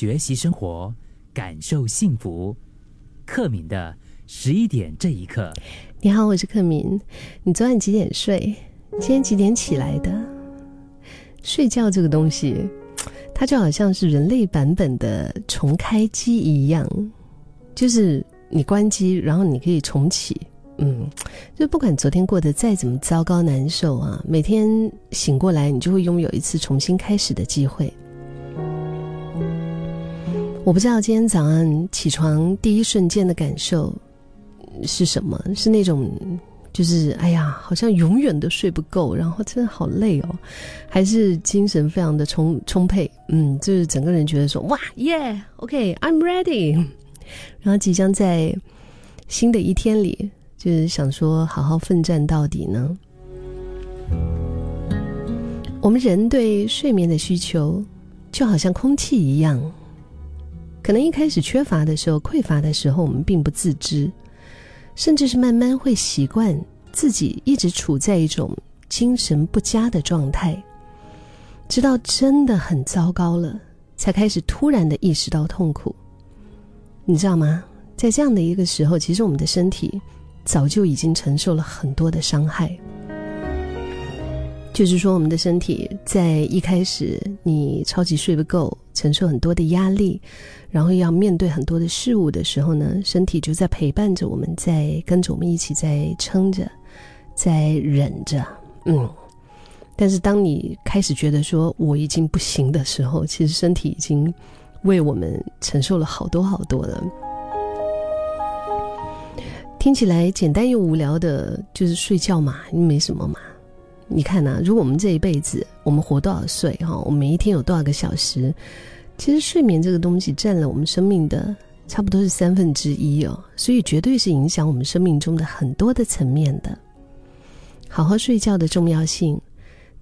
学习生活，感受幸福。克敏的十一点这一刻，你好，我是克敏。你昨晚几点睡？今天几点起来的？睡觉这个东西，它就好像是人类版本的重开机一样，就是你关机，然后你可以重启。嗯，就不管昨天过得再怎么糟糕难受啊，每天醒过来，你就会拥有一次重新开始的机会。我不知道今天早上起床第一瞬间的感受是什么，是那种就是哎呀，好像永远都睡不够，然后真的好累哦，还是精神非常的充充沛？嗯，就是整个人觉得说哇耶，OK，I'm ready，然后即将在新的一天里。就是想说，好好奋战到底呢。我们人对睡眠的需求，就好像空气一样，可能一开始缺乏的时候、匮乏的时候，我们并不自知，甚至是慢慢会习惯自己一直处在一种精神不佳的状态，直到真的很糟糕了，才开始突然的意识到痛苦。你知道吗？在这样的一个时候，其实我们的身体。早就已经承受了很多的伤害，就是说，我们的身体在一开始你超级睡不够，承受很多的压力，然后要面对很多的事物的时候呢，身体就在陪伴着我们，在跟着我们一起在撑着，在忍着，嗯。但是当你开始觉得说我已经不行的时候，其实身体已经为我们承受了好多好多了。听起来简单又无聊的，就是睡觉嘛，没什么嘛。你看呐，如果我们这一辈子，我们活多少岁哈？我们每一天有多少个小时？其实睡眠这个东西占了我们生命的差不多是三分之一哦，所以绝对是影响我们生命中的很多的层面的。好好睡觉的重要性，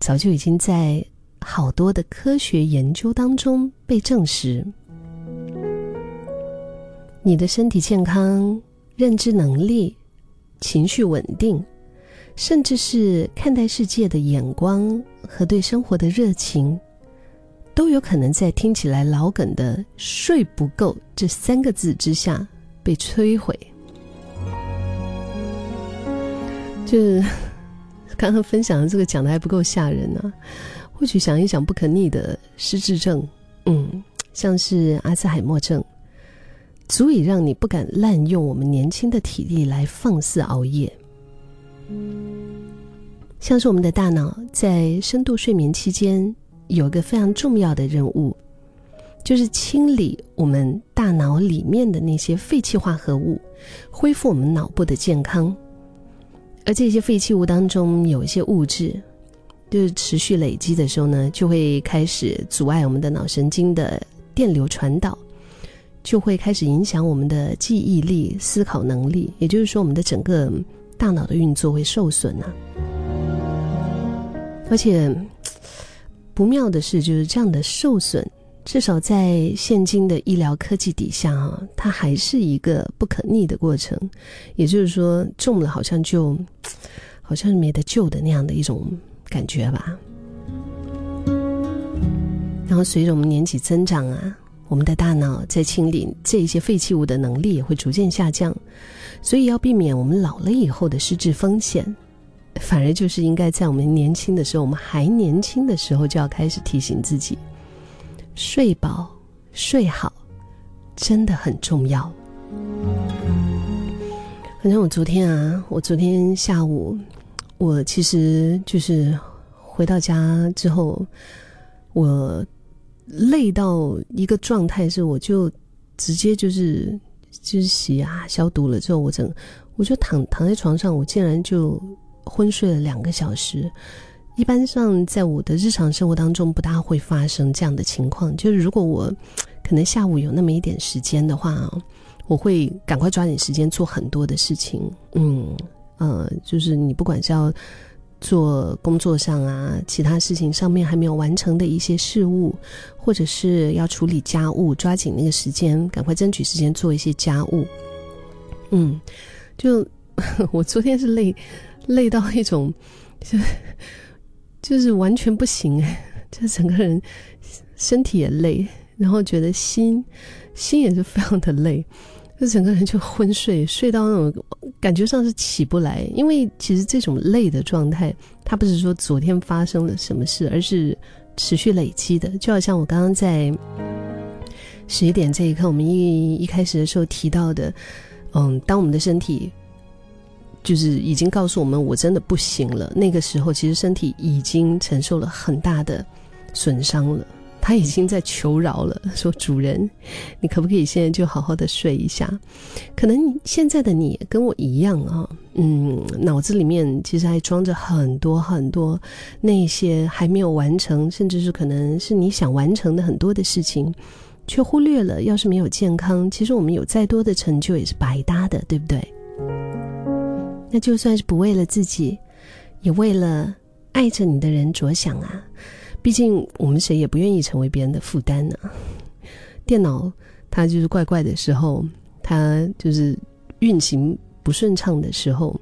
早就已经在好多的科学研究当中被证实。你的身体健康。认知能力、情绪稳定，甚至是看待世界的眼光和对生活的热情，都有可能在听起来老梗的“睡不够”这三个字之下被摧毁。就是刚刚分享的这个讲的还不够吓人呢，或许想一想不可逆的失智症，嗯，像是阿兹海默症。足以让你不敢滥用我们年轻的体力来放肆熬夜。像是我们的大脑在深度睡眠期间有一个非常重要的任务，就是清理我们大脑里面的那些废弃化合物，恢复我们脑部的健康。而这些废弃物当中有一些物质，就是持续累积的时候呢，就会开始阻碍我们的脑神经的电流传导。就会开始影响我们的记忆力、思考能力，也就是说，我们的整个大脑的运作会受损啊。而且 不妙的是，就是这样的受损，至少在现今的医疗科技底下啊，它还是一个不可逆的过程。也就是说，中了好像就 好像没得救的那样的一种感觉吧。然后随着我们年纪增长啊。我们的大脑在清理这一些废弃物的能力也会逐渐下降，所以要避免我们老了以后的失智风险，反而就是应该在我们年轻的时候，我们还年轻的时候就要开始提醒自己，睡饱睡好真的很重要。反正我昨天啊，我昨天下午，我其实就是回到家之后，我。累到一个状态是，我就直接就是就是洗啊消毒了之后，我整我就躺躺在床上，我竟然就昏睡了两个小时。一般上在我的日常生活当中不大会发生这样的情况，就是如果我可能下午有那么一点时间的话，我会赶快抓紧时间做很多的事情。嗯呃，就是你不管是要。做工作上啊，其他事情上面还没有完成的一些事物，或者是要处理家务，抓紧那个时间，赶快争取时间做一些家务。嗯，就 我昨天是累，累到一种，就 就是完全不行哎，就整个人身体也累，然后觉得心心也是非常的累，就整个人就昏睡，睡到那种感觉上是起不来。因为其实这种累的状态，它不是说昨天发生了什么事，而是持续累积的。就好像我刚刚在十一点这一刻，我们一一开始的时候提到的，嗯，当我们的身体。就是已经告诉我们，我真的不行了。那个时候，其实身体已经承受了很大的损伤了，他已经在求饶了，说：“主人，你可不可以现在就好好的睡一下？”可能现在的你跟我一样啊，嗯，脑子里面其实还装着很多很多那些还没有完成，甚至是可能是你想完成的很多的事情，却忽略了。要是没有健康，其实我们有再多的成就也是白搭的，对不对？那就算是不为了自己，也为了爱着你的人着想啊！毕竟我们谁也不愿意成为别人的负担呢。电脑它就是怪怪的时候，它就是运行不顺畅的时候，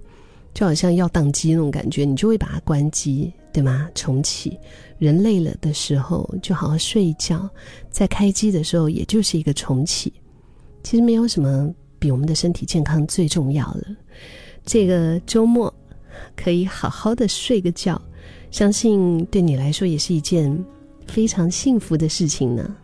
就好像要宕机那种感觉，你就会把它关机，对吗？重启。人累了的时候，就好好睡一觉，在开机的时候，也就是一个重启。其实没有什么比我们的身体健康最重要了。这个周末可以好好的睡个觉，相信对你来说也是一件非常幸福的事情呢。